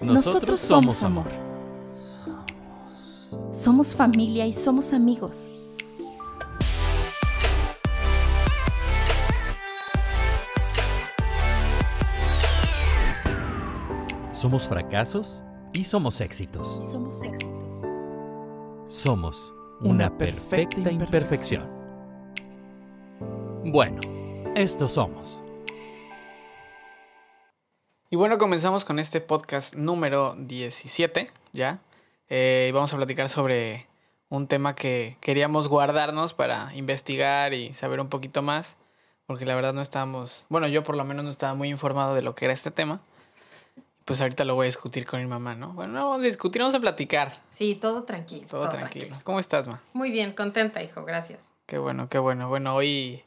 Nosotros somos amor. Somos familia y somos amigos. Somos fracasos y somos éxitos. Somos éxitos. Somos una perfecta imperfección. Bueno, estos somos. Y bueno, comenzamos con este podcast número 17, ¿ya? Eh, y vamos a platicar sobre un tema que queríamos guardarnos para investigar y saber un poquito más, porque la verdad no estábamos, bueno, yo por lo menos no estaba muy informado de lo que era este tema. Pues ahorita lo voy a discutir con mi mamá, ¿no? Bueno, no vamos a discutir, vamos a platicar. Sí, todo tranquilo. Todo, tranquilo. ¿Cómo estás, ma? Muy bien, contenta, hijo, gracias. Qué bueno, qué bueno. Bueno, hoy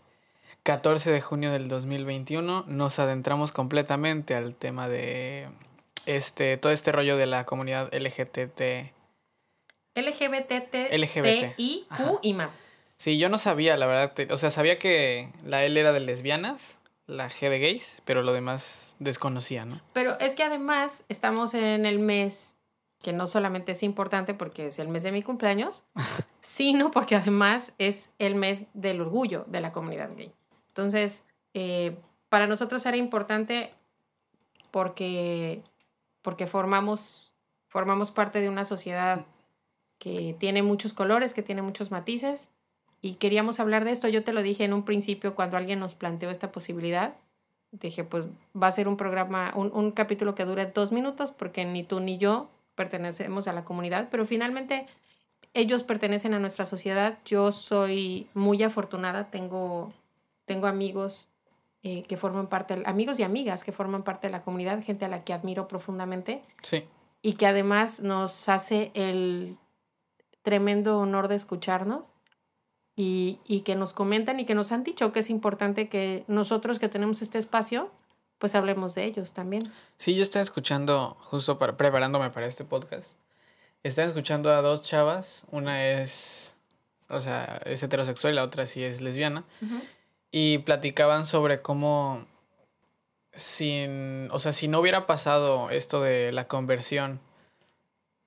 14 de junio del 2021 nos adentramos completamente al tema de este todo este rollo de la comunidad LGTT. LGBT, Ajá. Q y más. Sí, yo no sabía, la verdad, o sea, sabía que la L era de lesbianas, la G de gays, pero lo demás desconocía, ¿no? Pero es que además estamos en el mes que no solamente es importante porque es el mes de mi cumpleaños, sino porque además es el mes del orgullo de la comunidad gay. Entonces, eh, para nosotros era importante porque, porque formamos, formamos parte de una sociedad que tiene muchos colores, que tiene muchos matices, y queríamos hablar de esto. Yo te lo dije en un principio cuando alguien nos planteó esta posibilidad. Dije, pues va a ser un programa, un, un capítulo que dure dos minutos, porque ni tú ni yo pertenecemos a la comunidad, pero finalmente ellos pertenecen a nuestra sociedad. Yo soy muy afortunada, tengo, tengo amigos eh, que forman parte, amigos y amigas que forman parte de la comunidad, gente a la que admiro profundamente Sí. y que además nos hace el tremendo honor de escucharnos y, y que nos comentan y que nos han dicho que es importante que nosotros que tenemos este espacio, pues hablemos de ellos también. Sí, yo estaba escuchando, justo para, preparándome para este podcast, estaba escuchando a dos chavas, una es, o sea, es heterosexual y la otra sí es lesbiana, y platicaban sobre cómo sin, o sea, si no hubiera pasado esto de la conversión,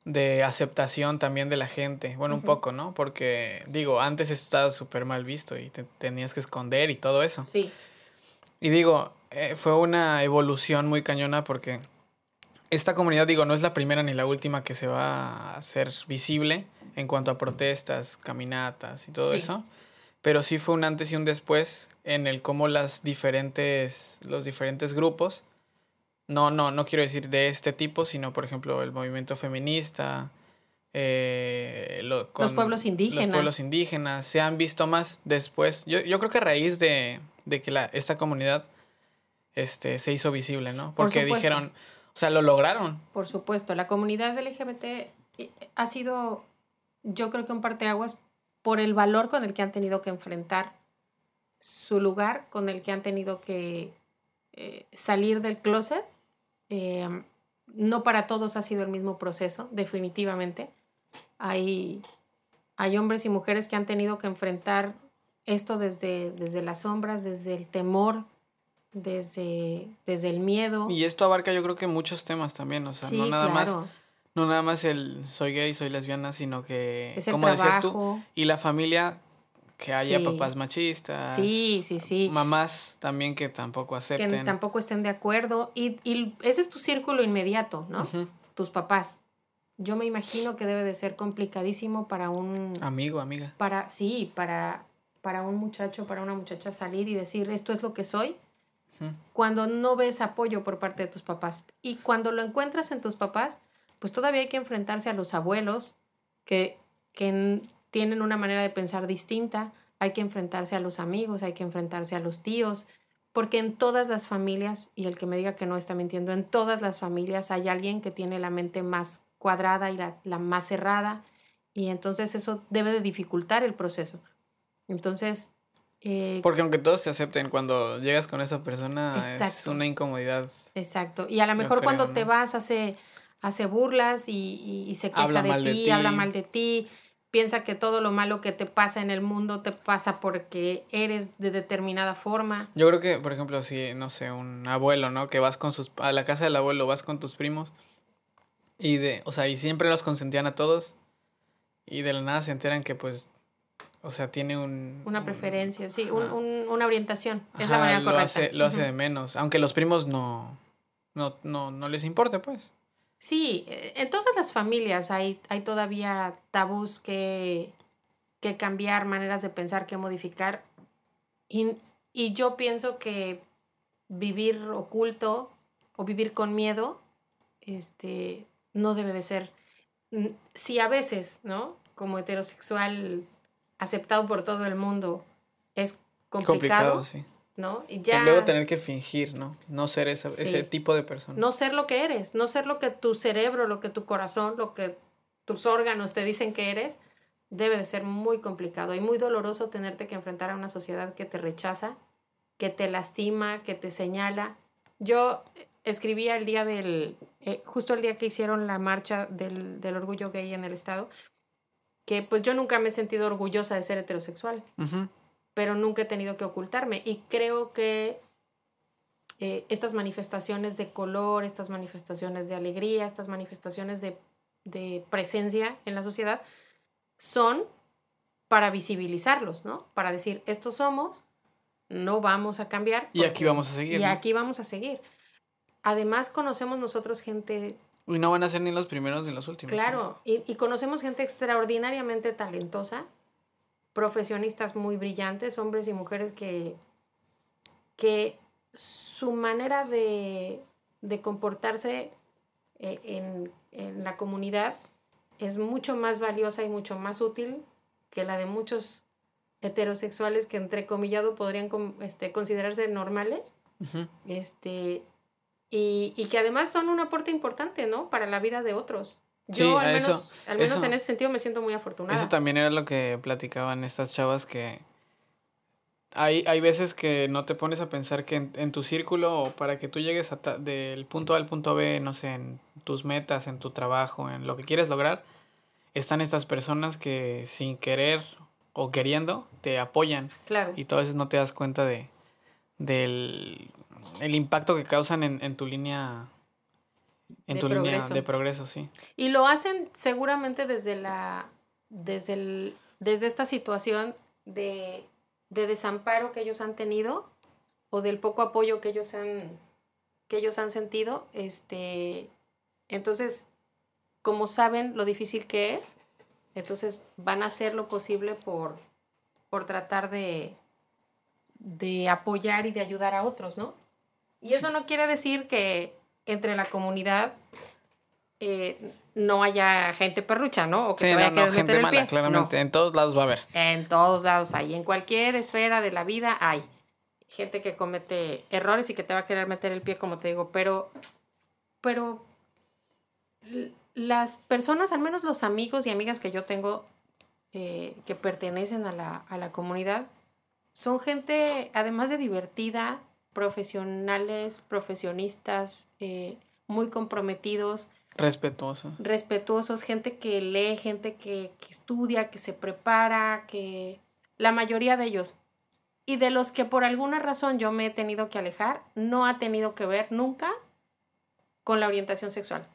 de aceptación también de la gente, bueno, un poco, ¿no? Porque, digo, antes estaba súper mal visto y te tenías que esconder y todo eso. Sí, Y digo, eh, fue una evolución muy cañona porque esta comunidad, digo, no es la primera ni la última que se va a hacer visible en cuanto a protestas, caminatas y todo Sí. eso. Pero sí fue un antes y un después en el cómo las diferentes, los diferentes grupos, no, no, no quiero decir de este tipo, sino por ejemplo el movimiento feminista, eh, lo- con pueblos Los indígenas. pueblos indígenas se han visto más después. Yo, yo creo que a raíz de, de que la, esta comunidad este, se hizo visible, ¿no? Por Porque dijeron, o sea, lo lograron. por supuesto. La comunidad LGBT eh, ha sido, yo creo que un parteaguas por el valor con el que han tenido que enfrentar su lugar, con el que han tenido que eh, salir del closet. Eh, no para todos ha sido el mismo proceso, definitivamente. Hay, hay hombres y mujeres que han tenido que enfrentar esto desde, desde las sombras, desde el temor, desde, desde el miedo. Y esto abarca yo creo que muchos temas también, o sea, sí, no nada más. No nada más el soy gay, soy lesbiana, sino que Es el como decías tú, trabajo. y la familia que haya Sí. papás machistas, Sí, sí, sí. mamás también que tampoco Que acepten. tampoco estén de acuerdo. Y, y ese es tu círculo inmediato, ¿no? Tus papás. Yo me imagino que debe de ser complicadísimo para un... Amigo, amiga. Para, sí, para, para un muchacho, para una muchacha salir y decir, esto es lo que soy, cuando no ves apoyo por parte de tus papás. Y cuando lo encuentras en tus papás, pues todavía hay que enfrentarse a los abuelos que, que tienen una manera de pensar distinta, hay que enfrentarse a los amigos, hay que enfrentarse a los tíos, porque en todas las familias, y el que me diga que no está mintiendo, en todas las familias hay alguien que tiene la mente más cuadrada y la, la más cerrada, y entonces eso debe de dificultar el proceso. Entonces, eh, Porque aunque todos se acepten, cuando llegas con esa persona es una incomodidad. Exacto. Y a lo mejor cuando te vas hace, hace burlas y, y- y se queja Habla de ti, habla mal de ti, piensa que todo lo malo que te pasa en el mundo te pasa porque eres de determinada forma. Yo creo que, por ejemplo, si, no sé, un abuelo, ¿no? Que vas con sus, a la casa del abuelo, vas con tus primos y de, o sea, y siempre los consentían a todos y de la nada se enteran que pues, o sea, tiene un... Una un- preferencia, sí, un- un- una orientación, es la manera lo correcta. Hace, lo hace de menos, aunque los primos no, no, no, no les importe, pues. Sí, eh, en todas las familias hay, hay todavía tabús que, que cambiar, maneras de pensar que modificar. Y, y yo pienso que vivir oculto o vivir con miedo este, no debe de ser. Si a veces, ¿no? Como heterosexual aceptado por todo el mundo es complicado, Complicado, sí. ¿No? Y ya luego tener que fingir, ¿no? No ser esa, Sí. ese tipo de persona. no ser lo que eres, no ser lo que tu cerebro, lo que tu corazón, lo que tus órganos te dicen que eres, debe de ser muy complicado y muy doloroso tenerte que enfrentar a una sociedad que te rechaza, que te lastima, que te señala. Yo escribía el día del, eh, justo el día que hicieron la marcha del, del orgullo gay en el estado, que pues yo nunca me he sentido orgullosa de ser heterosexual Ujú. Pero nunca he tenido que ocultarme. Y creo que eh, estas manifestaciones de color, estas manifestaciones de alegría, estas manifestaciones de, de presencia en la sociedad, son para visibilizarlos, ¿no? Para decir, estos somos, no vamos a cambiar. Y aquí porque- vamos a seguir. Y ¿no? aquí vamos a seguir. Además, conocemos nosotros gente Y no van a ser ni los primeros ni los últimos. ¿no? Claro, y, y conocemos gente extraordinariamente talentosa, profesionistas muy brillantes, hombres y mujeres que, que su manera de, de comportarse eh, en, en la comunidad es mucho más valiosa y mucho más útil que la de muchos heterosexuales que entre comillado podrían este, considerarse normales este y, y que además son un aporte importante, ¿no? Para la vida de otros. Sí, Yo al a menos, eso- al menos eso- en ese sentido me siento muy afortunada. Eso también era lo que platicaban estas chavas que hay, hay veces que no te pones a pensar que en, en tu círculo o para que tú llegues a ta- del punto A al punto B, no sé, en tus metas, en tu trabajo, en lo que quieres lograr, están estas personas que sin querer o queriendo te apoyan Claro. y tú a veces no te das cuenta de del el impacto que causan en, en tu línea en De tu línea progreso. de progreso, sí. Y lo hacen seguramente desde la desde el desde esta situación de, de desamparo que ellos han tenido o del poco apoyo que ellos han que ellos han sentido, este entonces como saben lo difícil que es, entonces van a hacer lo posible por por tratar de de apoyar y de ayudar a otros, ¿no? Y eso no quiere decir que entre la comunidad eh, no haya gente perrucha, ¿no? O que Sí, te no, vaya a no, gente meter el mala, pie. claramente. En todos lados va a haber. No, en todos lados hay. En cualquier esfera de la vida hay gente que comete errores y que te va a querer meter el pie, como te digo. Pero, pero las personas, al menos los amigos y amigas que yo tengo eh, que pertenecen a la, a la comunidad, son gente, además de divertida, profesionales, profesionistas, eh, muy comprometidos, Respetuoso. respetuosos, gente que lee, gente que, que estudia, que se prepara, que la mayoría de ellos. Y de los que por alguna razón yo me he tenido que alejar, no ha tenido que ver nunca con la orientación sexual.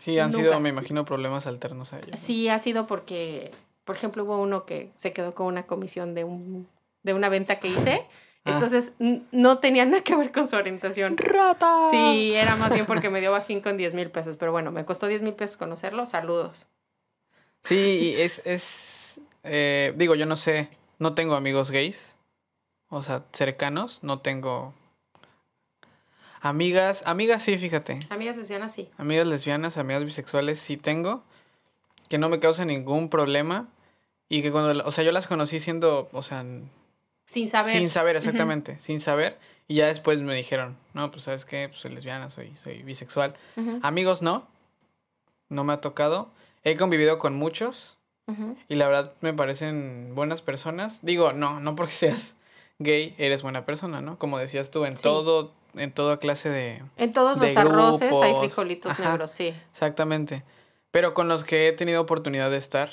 Sí, han Nunca. sido, me imagino, problemas alternos a ellos. Sí ha sido porque, por ejemplo, hubo uno que se quedó con una comisión de, un, de una venta que hice. Ah. Entonces no tenía nada que ver con su orientación. ¡Rata! Sí, era más bien porque me dio bajín con 10 mil pesos. Pero bueno, me costó 10 mil pesos conocerlo. Saludos. Sí, es, es eh, digo, yo no sé, no tengo amigos gays, o sea, cercanos, no tengo amigas, amigas sí, fíjate, Amigas lesbianas, sí. amigas lesbianas, amigas bisexuales sí tengo, que no me causan ningún problema y que cuando, o sea, yo las conocí siendo, o sea, Sin saber. sin saber exactamente, sin saber, y ya después me dijeron, no, pues sabes qué, pues soy lesbiana, soy, soy bisexual. Amigos no, no me ha tocado, he convivido con muchos. Y la verdad me parecen buenas personas. Digo, no, no porque seas gay eres buena persona, ¿no? Como decías tú, en Sí. todo, en toda clase de... En todos de los arroces hay grupos. frijolitos Ajá. negros, sí. Exactamente. Pero con los que he tenido oportunidad de estar,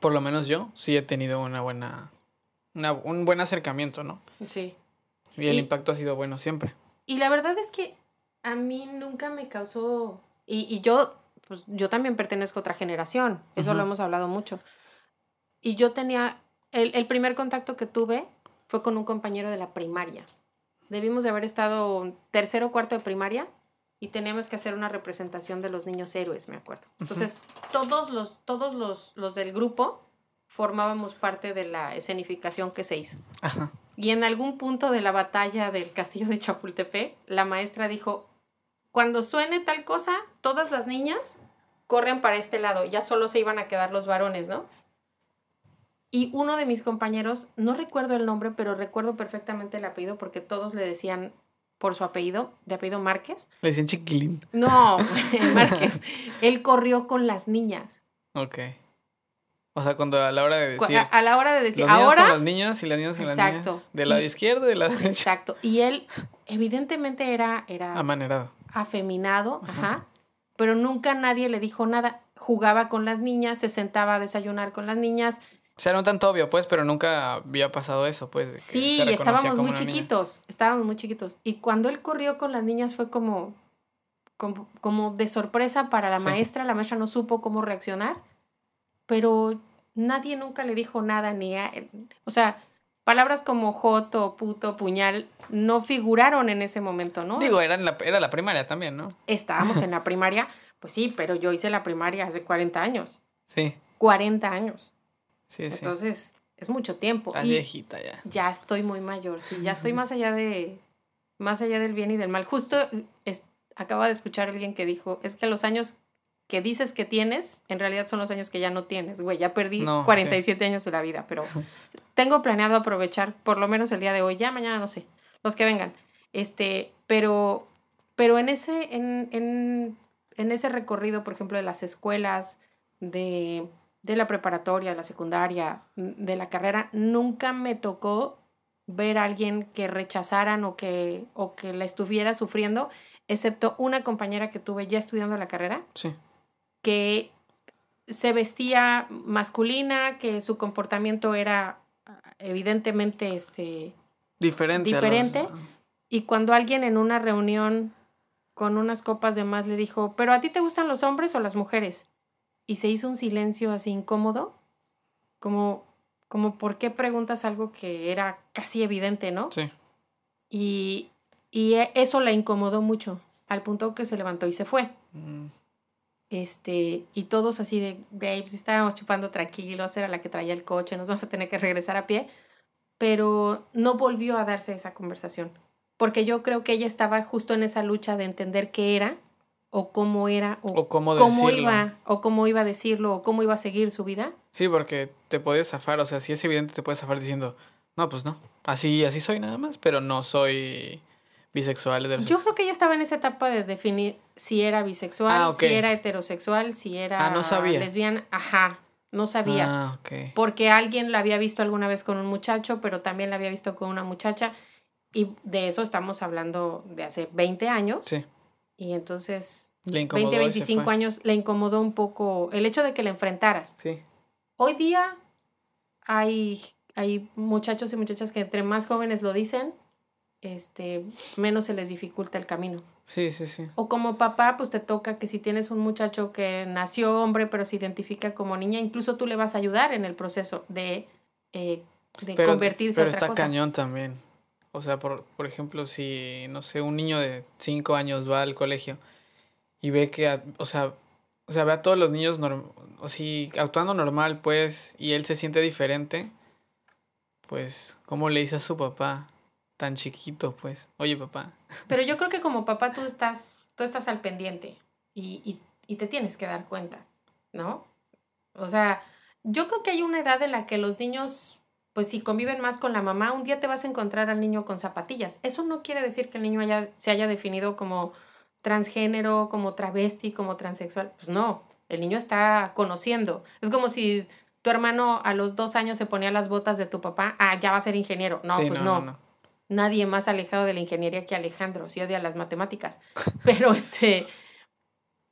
por lo menos yo, sí he tenido una buena, una- un buen acercamiento, ¿no? Sí. Y el impacto ha sido bueno siempre. Y la verdad es que a mí nunca me causó, y, y yo, pues yo también pertenezco a otra generación, eso lo hemos hablado mucho. Y yo tenía, el, el primer contacto que tuve fue con un compañero de la primaria. Debimos de haber estado tercero o cuarto de primaria y teníamos que hacer una representación de los niños héroes, me acuerdo. Entonces, todos los, todos los, los del grupo formábamos parte de la escenificación que se hizo. Ajá. Y en algún punto de la batalla del castillo de Chapultepec, la maestra dijo, cuando suene tal cosa, todas las niñas corren para este lado, ya solo se iban a quedar los varones, ¿no? Y uno de mis compañeros, no recuerdo el nombre, pero recuerdo perfectamente el apellido porque todos le decían por su apellido, de apellido Márquez. Le decían chiquilín. No, Márquez. Él corrió con las niñas. Ok. O sea, cuando a la hora de decir... A, la hora de decir, los niños con ahora los niños y las niñas con Exacto. las niñas. De la Y- izquierda y de la derecha. Exacto. Y él, evidentemente, era, era Amanerado. afeminado, Ajá. ajá. Pero nunca nadie le dijo nada. Jugaba con las niñas, se sentaba a desayunar con las niñas. O sea, no tanto obvio, pues, pero nunca había pasado eso, pues. de Sí, estábamos muy una niña. chiquitos. Estábamos muy chiquitos. Y cuando él corrió con las niñas fue como, como, como de sorpresa para la Sí. maestra. La maestra no supo cómo reaccionar. Pero nadie nunca le dijo nada ni a, o sea, palabras como joto, puto, puñal no figuraron en ese momento, ¿no? Digo, era, en la, era la primaria también, ¿no? estábamos en la primaria, pues sí, pero yo hice la primaria hace 40 años. Sí, 40 años. sí, sí. Entonces, es mucho tiempo. Estás viejita ya. ya estoy muy mayor, sí, ya estoy más allá de más allá del bien y del mal. Justo es- acaba de escuchar a alguien que dijo, es que los años que dices que tienes, en realidad son los años que ya no tienes, güey, ya perdí No, sí. 47 años de la vida, pero tengo planeado aprovechar por lo menos el día de hoy, ya mañana no sé, los que vengan. Este, pero pero en ese en, en, en ese recorrido, por ejemplo, de las escuelas de de la preparatoria, de la secundaria, de la carrera, nunca me tocó ver a alguien que rechazaran o que, o que la estuviera sufriendo, excepto una compañera que tuve ya estudiando la carrera, Sí. Que se vestía masculina, que su comportamiento era ah, evidentemente este Diferente. los- y cuando alguien en una reunión con unas copas de más le dijo, "¿Pero a ti te gustan los hombres o las mujeres?" y se hizo un silencio así incómodo, como como ¿por qué preguntas algo que era casi evidente, ¿no? Sí. Y y eso la incomodó mucho, al punto que se levantó y se fue. Mm, Este, y todos así de, güey, pues estábamos chupando tranquilos, era la que traía el coche, nos vamos a tener que regresar a pie. Pero no volvió a darse esa conversación, porque yo creo que ella estaba justo en esa lucha de entender qué era, o cómo era, o, O cómo cómo iba, o cómo iba a decirlo, o cómo iba a seguir su vida. Sí, porque te puedes zafar, o sea, si es evidente te puedes zafar diciendo, no, pues no, así, así soy nada más, pero no soy bisexual, Yo creo que ella estaba en esa etapa de definir si era bisexual, Ah, si era heterosexual, si era Ah, no sabía. lesbiana. Ajá, no sabía. Ah, porque alguien la había visto alguna vez con un muchacho, pero también la había visto con una muchacha. Y de eso estamos hablando de hace 20 años. Sí, Y entonces, le incomodó 20, y se 25 fue. años, le incomodó un poco el hecho de que la enfrentaras. Sí, Hoy día hay, hay muchachos y muchachas que entre más jóvenes lo dicen, este, menos se les dificulta el camino. sí, sí, sí. O como papá, pues te toca que si tienes un muchacho que nació hombre pero se identifica como niña, incluso tú le vas a ayudar en el proceso de, eh, de Pero, convertirse pero en otra está cosa. cañón también. O sea, por, por ejemplo, si, no sé, un niño de 5 años va al colegio y ve que, a- o sea, o sea, ve a todos los niños norm- o sí, actuando normal, pues, y él se siente diferente, pues, ¿cómo le dice a su papá tan chiquito, pues? Oye, papá. Pero yo creo que como papá tú estás, tú estás al pendiente y, y, y te tienes que dar cuenta, ¿no? O sea, yo creo que hay una edad en la que los niños, pues si conviven más con la mamá, un día te vas a encontrar al niño con zapatillas. Eso no quiere decir que el niño haya, se haya definido como transgénero, como travesti, como transexual. Pues no, el niño está conociendo. Es como si tu hermano a los dos años se ponía las botas de tu papá, ah, ya va a ser ingeniero. No, Sí, pues no nadie más alejado de la ingeniería que Alejandro, sí odia las matemáticas, pero este,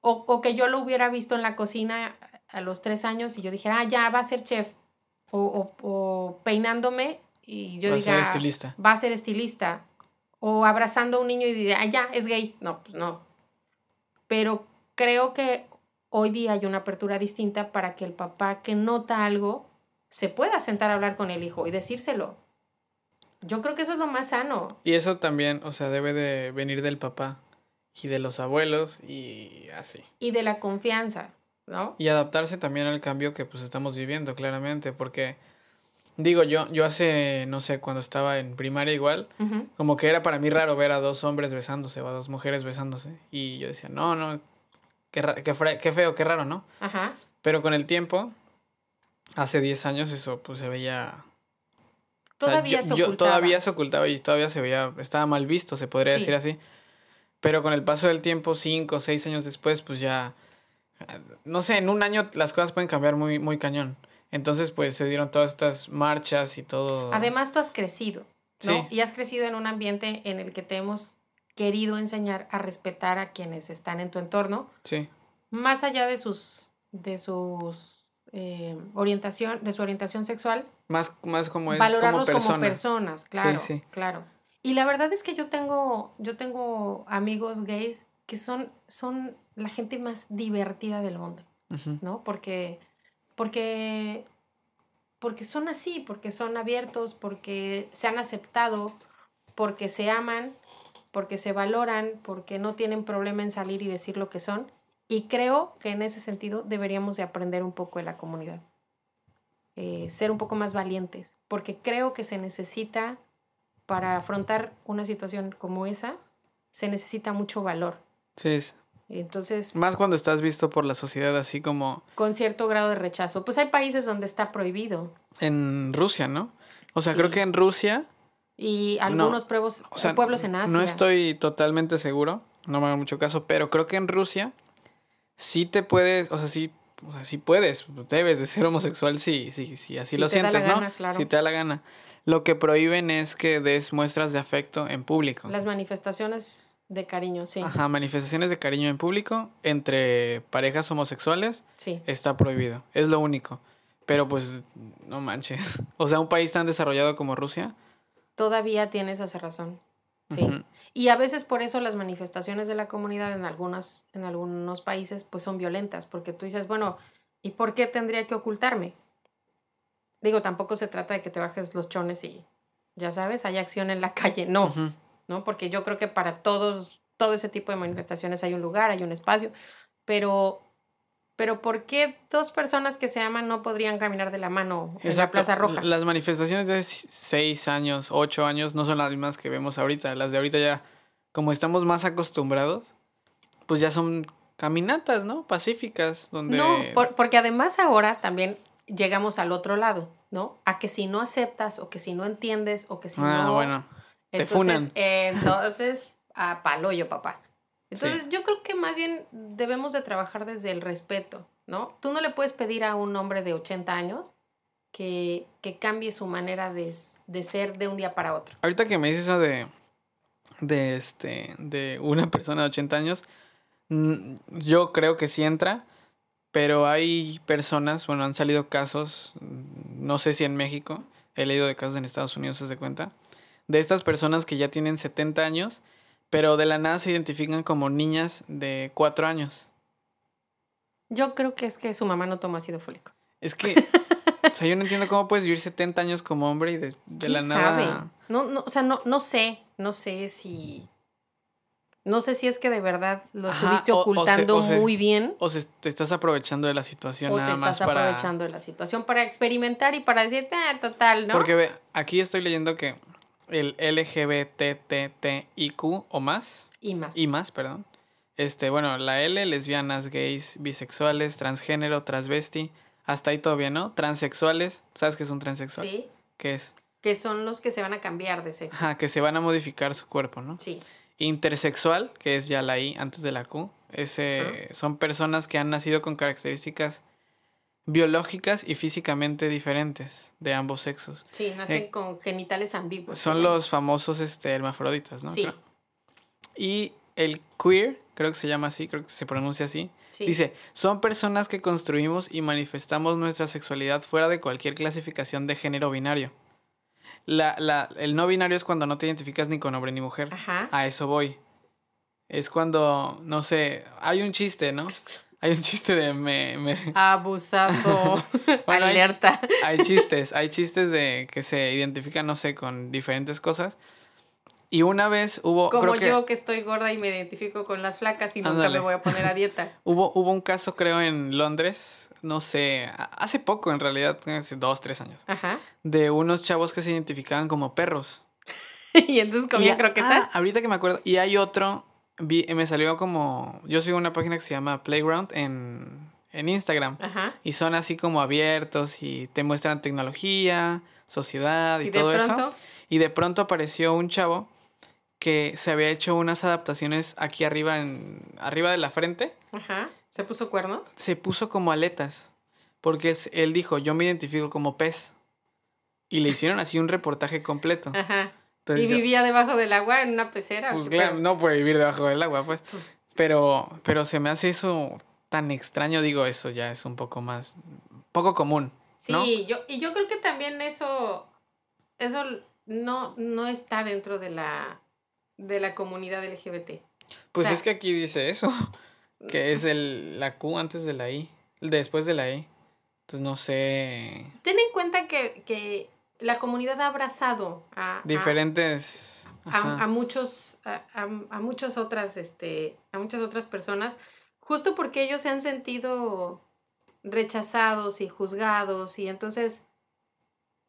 o, o que yo lo hubiera visto en la cocina a los tres años y yo dijera, ah, ya va a ser chef. O, o, o peinándome y yo Va a diga, ser estilista. va a ser estilista. O abrazando a un niño y diga, ah, ya, es gay. No, pues no. Pero creo que hoy día hay una apertura distinta para que el papá que nota algo se pueda sentar a hablar con el hijo y decírselo. Yo creo que eso es lo más sano. Y eso también, o sea, debe de venir del papá y de los abuelos y así. Y de la confianza, ¿no? Y adaptarse también al cambio que pues estamos viviendo, claramente, porque digo yo, yo hace, no sé, cuando estaba en primaria igual, como que era para mí raro ver a dos hombres besándose o a dos mujeres besándose. Y yo decía, no, no, qué, qué, qué feo, qué raro, ¿no? Ajá. Pero con el tiempo, hace 10 años eso pues se veía... o sea, Todavía yo- se yo- ocultaba. todavía se ocultaba y todavía se veía, estaba mal visto, se podría Sí. decir así. Pero con el paso del tiempo, cinco o seis años después, pues ya, no sé, en un año las cosas pueden cambiar muy, muy cañón. Entonces, pues se dieron todas estas marchas y todo. Además, tú has crecido, ¿no? Sí. Y has crecido en un ambiente en el que te hemos querido enseñar a respetar a quienes están en tu entorno, Sí, más allá de sus, de sus eh, orientación, de su orientación sexual, más, más como es valorarlos como como, persona. personas, claro, sí. claro. Y la verdad es que yo tengo, yo tengo amigos gays que son, son la gente más divertida del mundo. ¿no? Porque, porque, porque son así, porque son abiertos, porque se han aceptado, porque se aman, porque se valoran, porque no tienen problema en salir y decir lo que son. Y creo que en ese sentido deberíamos de aprender un poco de la comunidad. Eh, ser un poco más valientes, porque creo que se necesita, para afrontar una situación como esa, se necesita mucho valor. Sí, es- Entonces, más cuando estás visto por la sociedad así como con cierto grado de rechazo. Pues hay países donde está prohibido en Rusia, ¿no? O sea, Sí. creo que en Rusia y No, algunos pueblos, O sea, pueblos en Asia. No estoy totalmente seguro, no me haga mucho caso, pero creo que en Rusia sí te puedes, o sea, sí, o sea, sí puedes, debes de ser homosexual si, sí, sí, así Si lo sientes, ¿no? gana, claro. Si te da la gana. Lo que prohíben es que des muestras de afecto en público. Las manifestaciones de cariño, sí. Ajá, manifestaciones de cariño en público entre parejas homosexuales Sí. está prohibido, es lo único. Pero pues, no manches. O sea, un país tan desarrollado como Rusia. Todavía tienes esa razón. Sí. Y a veces por eso las manifestaciones de la comunidad en algunas, en algunos países, pues son violentas, porque tú dices, bueno, ¿y por qué tendría que ocultarme? Digo, tampoco se trata de que te bajes los chones y, ya sabes, hay acción en la calle. No. ¿no? Porque yo creo que para todos, todo ese tipo de manifestaciones hay un lugar, hay un espacio, pero, pero ¿por qué dos personas que se aman no podrían caminar de la mano en la. Plaza Roja? Las manifestaciones de 6 años, 8 años no son las mismas que vemos ahorita. Las de ahorita ya, como estamos más acostumbrados, pues ya son caminatas, ¿no? Pacíficas, donde... No, por- porque además ahora también llegamos al otro lado, ¿no? A que si no aceptas o que si no entiendes o que si ah, no... bueno. te entonces, funan. eh, entonces, a paloyo, papá. Entonces, yo creo que más bien debemos de trabajar desde el respeto, ¿no? Tú no le puedes pedir a un hombre de 80 años que, que cambie su manera de, de ser de un día para otro. Ahorita que me dices eso de, de, este, de una persona de 80 años, yo creo que sí entra, pero hay personas, bueno, han salido casos, no sé si en México, he leído de casos en Estados Unidos, se de cuenta, de estas personas que ya tienen 70 años, pero de la nada se identifican como niñas de 4 años. Yo creo que es que su mamá no tomó ácido fólico. Es que, o sea, yo no entiendo cómo puedes vivir 70 años como hombre y de, de la ¿Quién nada... sabe? No, no, o sea, no, no sé, no sé si... No sé si es que de verdad lo Ajá, estuviste o- o se- ocultando se- muy bien O se, te estás aprovechando de la situación o nada te más estás para... aprovechando de la situación para experimentar y para decirte, ah, total, ¿no? Porque ve, aquí estoy leyendo que el LGBTTIQ o más, y más. y más, perdón. Este, bueno, la L, lesbianas, gays, bisexuales, transgénero, transvesti, hasta ahí todavía, ¿no? Transexuales, ¿sabes qué es un transexual? Sí, ¿Qué es? que son los que se van a cambiar de sexo. Ajá, que se van a modificar su cuerpo, ¿no? Sí, Intersexual, que es ya la I antes de la Q, ese, son personas que han nacido con características biológicas y físicamente diferentes de ambos sexos. sí, nacen Eh, con genitales ambiguos. Son los famosos este, hermafroditas, ¿no? Sí. Creo. Y el queer, creo que se llama así, creo que se pronuncia así. Sí. Dice, son personas que construimos y manifestamos nuestra sexualidad fuera de cualquier clasificación de género binario. La, la, el no binario es cuando no te identificas ni con hombre ni mujer. Ajá. A eso voy. Es cuando, no sé, hay un chiste, ¿no? Hay un chiste de me, me- Abusado. Bueno, hay- Alerta. hay chistes, hay chistes de que se identifican, no sé, con diferentes cosas. Y una vez hubo, Como creo yo que estoy gorda y me identifico con las flacas y nunca me voy a poner a dieta. hubo, hubo un caso, creo, en Londres, no sé, hace poco en realidad, hace dos, tres años, Ajá. de unos chavos que se identificaban como perros. y entonces comían croquetas. ah, ahorita que me acuerdo. Y hay otro. Vi, me salió como. Yo sigo una página que se llama Playground en, en Instagram. Ajá. Y son así como abiertos y te muestran tecnología, sociedad y, todo eso. Y de pronto apareció un chavo que se había hecho unas adaptaciones aquí arriba, en, arriba de la frente. ajá, se puso cuernos. Se puso como aletas. Porque es- él dijo, yo me identifico como pez. Y le hicieron así un reportaje completo. Ajá. Entonces y yo- vivía debajo del agua en una pecera. Pues ¿qué claro, no puede vivir debajo del agua, pues. Pero, pero se me hace eso tan extraño, digo, eso ya es un poco más, poco común. Sí, yo, y yo creo que también eso, eso no, no está dentro de la, de la comunidad LGBT. Pues sea- es que aquí dice eso, que es el, la Q antes de la I, después de la I. Entonces no sé, Ten en cuenta que, que la comunidad ha abrazado a, diferentes... a, a muchos a, a- a muchas otras este a muchas otras personas justo porque ellos se han sentido rechazados y juzgados y entonces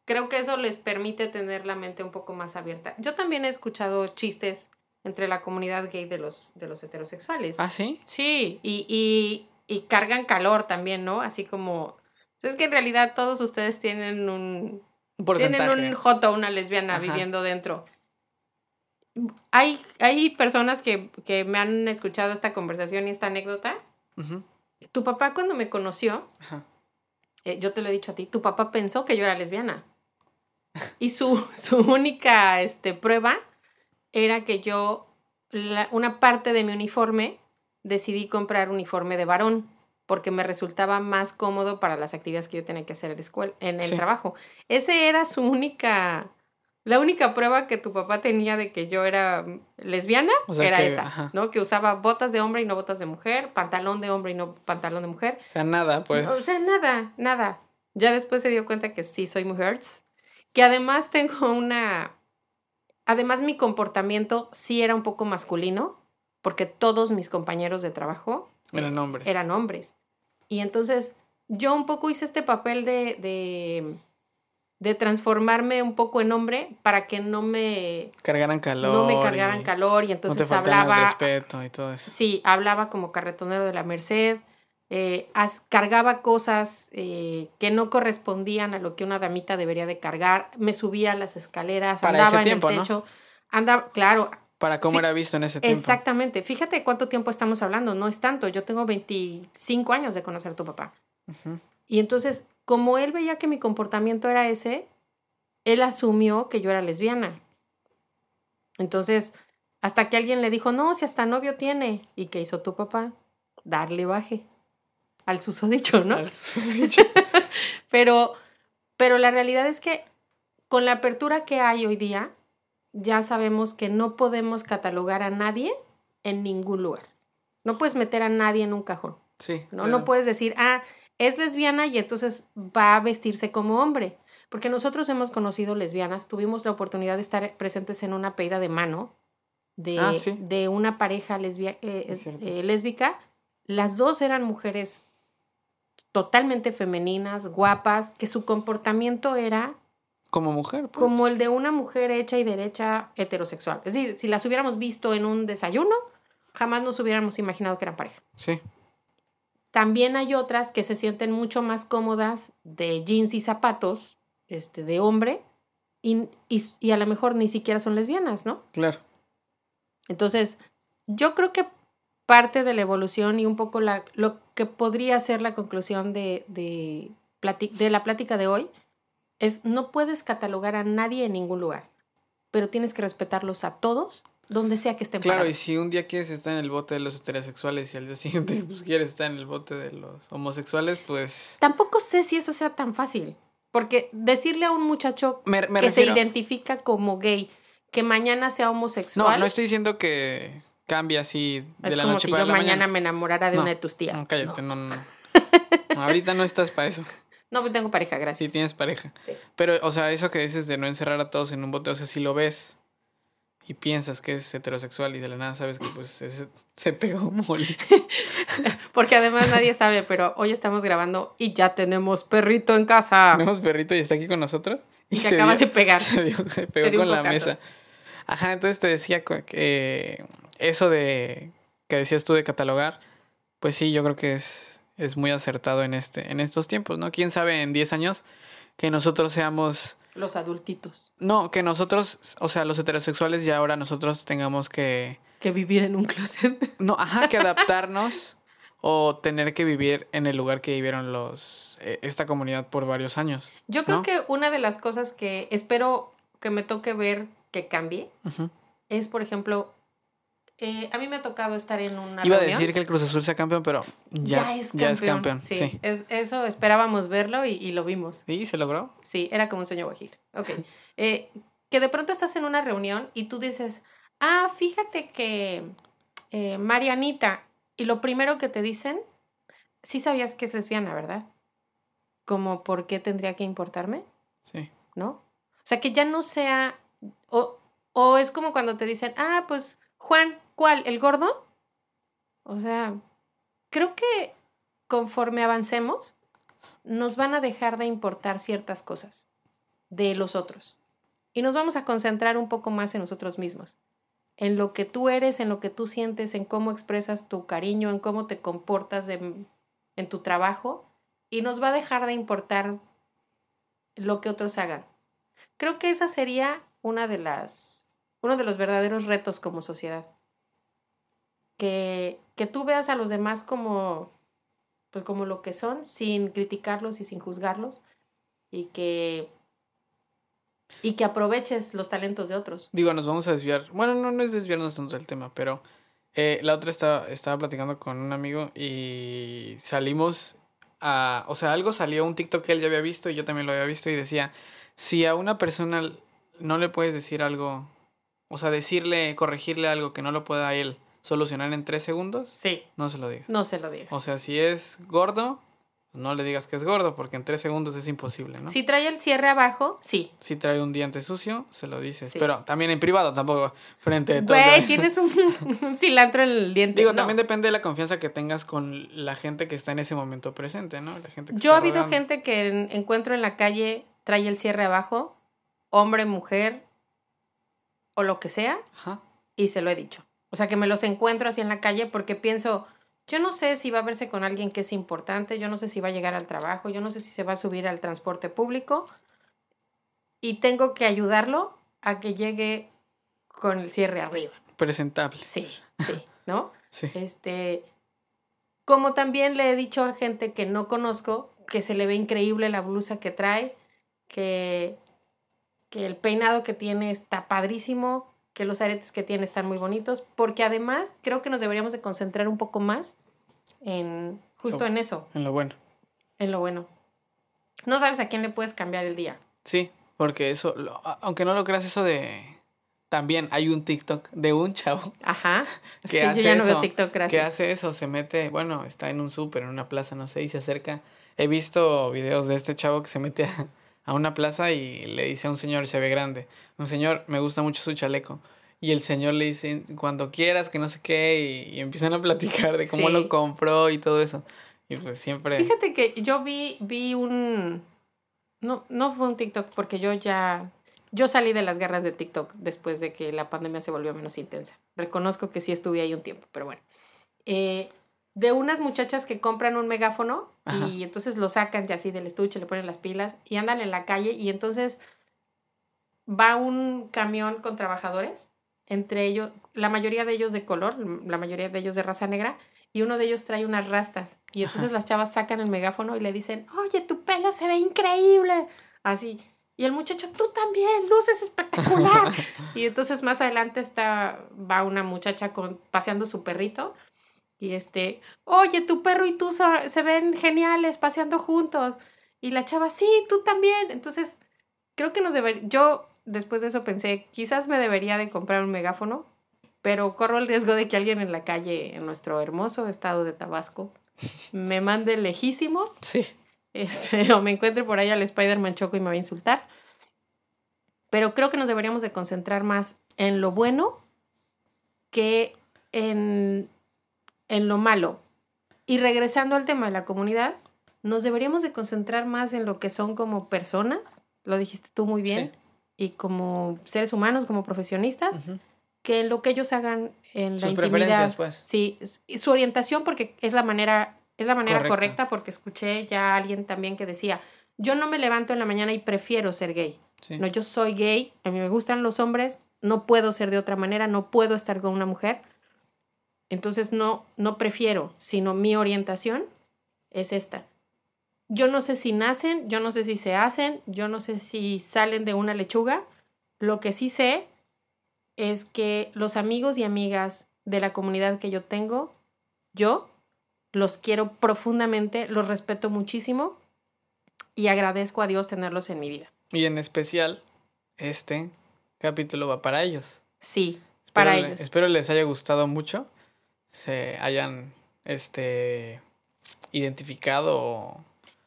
creo que eso les permite tener la mente un poco más abierta. Yo también he escuchado chistes entre la comunidad gay de los de los heterosexuales. Ah, sí. sí y, y, y cargan calor también no así como es que en realidad todos ustedes tienen Un porcentaje. tienen un joto, una lesbiana Ajá. viviendo dentro. Hay, hay personas que, que me han escuchado esta conversación y esta anécdota. Tu papá cuando me conoció, ajá. eh, yo te lo he dicho a ti, tu papá pensó que yo era lesbiana. Y su, su única este, prueba era que yo, la- una parte de mi uniforme, decidí comprar uniforme de varón porque me resultaba más cómodo para las actividades que yo tenía que hacer en, la escuela, en el Sí. trabajo. Ese era su única, la única prueba que tu papá tenía de que yo era lesbiana, O sea era que- esa, ajá. ¿no? Que usaba botas de hombre y no botas de mujer, pantalón de hombre y no pantalón de mujer. O sea, nada, pues. O sea, nada, nada. Ya después se dio cuenta que sí soy mujer. Que además tengo una. Además, mi comportamiento sí era un poco masculino, porque todos mis compañeros de trabajo Eran hombres. eran hombres. Y entonces yo un poco hice este papel de, de, de transformarme un poco en hombre para que no me, Cargaran calor. no me cargaran y calor y No te entonces el hablaba, respeto y todo eso. Sí, hablaba como carretonero de la Merced, eh, as- cargaba cosas eh, que no correspondían a lo que una damita debería de cargar, me subía a las escaleras, Para ese andaba en el ¿no? techo, andaba, claro, Para cómo era visto en ese tiempo. exactamente, fíjate cuánto tiempo estamos hablando, no es tanto, yo tengo 25 años de conocer a tu papá. Y entonces, como él veía que mi comportamiento era ese, él asumió que yo era lesbiana. Entonces, hasta que alguien le dijo, no, si hasta novio tiene. ¿Y qué hizo tu papá? Darle baje al susodicho, ¿no? Al- Pero, pero la realidad es que con la apertura que hay hoy día, ya sabemos que no podemos catalogar a nadie en ningún lugar. No puedes meter a nadie en un cajón. Sí. ¿no? claro. No puedes decir, ah, es lesbiana y entonces va a vestirse como hombre. Porque nosotros hemos conocido lesbianas, tuvimos la oportunidad de estar presentes en una pedida de mano de, Ah, sí. de una pareja lesbia- eh, cierto. eh, lésbica. Las dos eran mujeres totalmente femeninas, guapas, que su comportamiento era Como mujer. pues. como el de una mujer hecha y derecha heterosexual. Es decir, si las hubiéramos visto en un desayuno, jamás nos hubiéramos imaginado que eran pareja. Sí. También hay otras que se sienten mucho más cómodas de jeans y zapatos este, de hombre y, y, y a lo mejor ni siquiera son lesbianas, ¿no? Claro. Entonces, yo creo que parte de la evolución y un poco la, lo que podría ser la conclusión de, de, de la plática de hoy es no puedes catalogar a nadie en ningún lugar, pero tienes que respetarlos a todos donde sea que estén Claro, y si un día quieres estar en el bote de los heterosexuales y al día siguiente pues, quieres estar en el bote de los homosexuales, pues... Tampoco sé si eso sea tan fácil. Porque decirle a un muchacho Me, me que refiero... se identifica como gay que mañana sea homosexual. No, no estoy diciendo que cambie así de es la como noche si para yo la mañana, mañana. me enamorara de No, una de tus tías. No, cállate, no, no. No, Ahorita no estás para eso. No, pues tengo pareja, gracias. Sí tienes pareja. Sí. Pero, o sea, eso que dices de no encerrar a todos en un bote, o sea, si lo ves y piensas que es heterosexual y de la nada sabes que pues ese- se pegó mole. Porque además nadie sabe, pero hoy estamos grabando y ya tenemos perrito en casa. Tenemos perrito y está aquí con nosotros. Y se acaba de pegar. Se, dio- se pegó Se dio un con la mesa. Ajá, entonces te decía que eso de que decías tú de catalogar, pues sí, yo creo que es, es muy acertado en este, en estos tiempos, ¿no? Quién sabe en 10 años que nosotros seamos Los adultitos. No, que nosotros, o sea, los heterosexuales ya ahora nosotros tengamos que... Que vivir en un closet. No, ajá, que adaptarnos o tener que vivir en el lugar que vivieron los eh, esta comunidad por varios años. Yo creo ¿No? que una de las cosas que espero que me toque ver que cambie es, por ejemplo, eh, a mí me ha tocado estar en una Iba a decir que el Cruz Azul sea campeón, pero ya, ya, es campeón. ya es campeón. Sí, Sí. es- eso esperábamos verlo y, y lo vimos. ¿Sí? ¿Se logró? Sí, era como un sueño guajiro. Ok. Eh, que de pronto estás en una reunión y tú dices, ah, fíjate que eh, Marianita, y lo primero que te dicen, sí sabías que es lesbiana, ¿verdad? Como, ¿por qué tendría que importarme? Sí. ¿No? O sea, que ya no sea, o, o es como cuando te dicen, ah, pues, Juan, ¿cuál? ¿El gordo? O sea, creo que conforme avancemos, nos van a dejar de importar ciertas cosas de los otros. Y nos vamos a concentrar un poco más en nosotros mismos. En lo que tú eres, en lo que tú sientes, en cómo expresas tu cariño, en cómo te comportas de- en tu trabajo. Y nos va a dejar de importar lo que otros hagan. Creo que esa sería una de las, uno de los verdaderos retos como sociedad. Que, que tú veas a los demás como, pues como lo que son, sin criticarlos y sin juzgarlos, y que, y que aproveches los talentos de otros. Digo, nos vamos a desviar. Bueno, no, no es desviarnos tanto del tema, pero eh, la otra estaba, estaba platicando con un amigo y salimos a... O sea, algo salió, un TikTok que él ya había visto y yo también lo había visto y decía, si a una persona no le puedes decir algo, o sea, decirle, corregirle algo que no lo pueda él solucionar en tres segundos, Sí, no se lo digas. no se lo digas. O sea, si es gordo, no le digas que es gordo, porque en tres segundos es imposible, ¿no? Si trae el cierre abajo, sí. Si trae un diente sucio, se lo dices. Sí. Pero también en privado, tampoco frente de todos. Güey, tienes un, un cilantro en el diente. Digo, No. también depende de la confianza que tengas con la gente que está en ese momento presente, ¿no? La gente que Yo ha habido gente que en- encuentro en la calle, trae el cierre abajo, hombre, mujer o lo que sea, Ajá. y se lo he dicho. O sea, que me los encuentro así en la calle porque pienso, yo no sé si va a verse con alguien que es importante, yo no sé si va a llegar al trabajo, yo no sé si se va a subir al transporte público y tengo que ayudarlo a que llegue con el cierre arriba. Presentable. Sí, sí, ¿no? Sí. Este, como también le he dicho a gente que no conozco que se le ve increíble la blusa que trae, que, que el peinado que tiene está padrísimo, que los aretes que tiene están muy bonitos, porque además creo que nos deberíamos de concentrar un poco más en justo Lo- en eso, En lo bueno. en lo bueno. No sabes a quién le puedes cambiar el día. Sí, porque eso, lo- aunque no lo creas, eso de... También hay un TikTok de un chavo Ajá. ¿Qué Sí, yo hace ya no veo eso? TikTok, que gracias. hace eso, se mete, bueno, está en un súper, en una plaza, no sé, y se acerca. He visto videos de este chavo que se mete a, a una plaza y le dice a un señor, se ve grande, un señor, me gusta mucho su chaleco. Y el señor le dice, cuando quieras, que no sé qué, y, y empiezan a platicar de cómo Sí. lo compró y todo eso. Y pues siempre... Fíjate que yo vi, vi un... No, no fue un TikTok porque yo ya... Yo salí de las garras de TikTok después de que la pandemia se volvió menos intensa. Reconozco que sí estuve ahí un tiempo, pero bueno. Eh, de unas muchachas que compran un megáfono Ajá. y entonces lo sacan ya así del estuche, le ponen las pilas y andan en la calle y entonces va un camión con trabajadores, entre ellos, la mayoría de ellos de color, la mayoría de ellos de raza negra, y uno de ellos trae unas rastas. Y entonces Ajá. las chavas sacan el megáfono y le dicen, oye, tu pelo se ve increíble. Así. Y el muchacho, tú también, luces espectacular. y entonces más adelante está, va una muchacha con, paseando su perrito. Y este, oye, tu perro y tú se ven geniales paseando juntos. Y la chava, sí, tú también. Entonces, creo que nos debería, yo después de eso pensé, quizás me debería de comprar un megáfono, pero corro el riesgo de que alguien en la calle, en nuestro hermoso estado de Tabasco, me mande lejísimos. Sí. Este, o me encuentre por ahí al Spider-Man Choco y me va a insultar. Pero creo que nos deberíamos de concentrar más en lo bueno que en, en lo malo. Y regresando al tema de la comunidad, nos deberíamos de concentrar más en lo que son como personas, lo dijiste tú muy bien, y como seres humanos, como profesionistas, que en lo que ellos hagan en Sus la preferencias, intimidad. pues. Sí, y su orientación porque es la manera, es la manera Correcto. correcta porque escuché ya a alguien también que decía, yo no me levanto en la mañana y prefiero ser gay. Sí. No, yo soy gay, a mí me gustan los hombres, no puedo ser de otra manera, no puedo estar con una mujer. Entonces no, no prefiero, sino mi orientación es esta. Yo no sé si nacen, yo no sé si se hacen, yo no sé si salen de una lechuga. Lo que sí sé es que los amigos y amigas de la comunidad que yo tengo, yo los quiero profundamente, los respeto muchísimo y agradezco a Dios tenerlos en mi vida. Y en especial, este capítulo va para ellos. Sí, para le- ellos. Espero les haya gustado mucho. Se hayan este identificado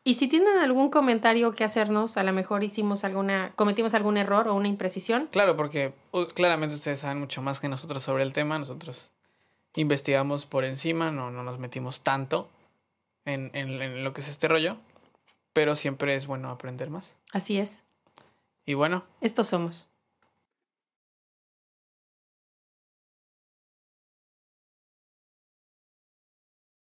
Y si tienen algún comentario que hacernos, a lo mejor hicimos alguna, cometimos algún error o una imprecisión, Claro, porque uh, claramente ustedes saben mucho más que nosotros sobre el tema. Nosotros investigamos por encima, no, no nos metimos tanto en, en- en lo que es este rollo. Pero siempre es bueno aprender más. así es. Y bueno, Estos somos.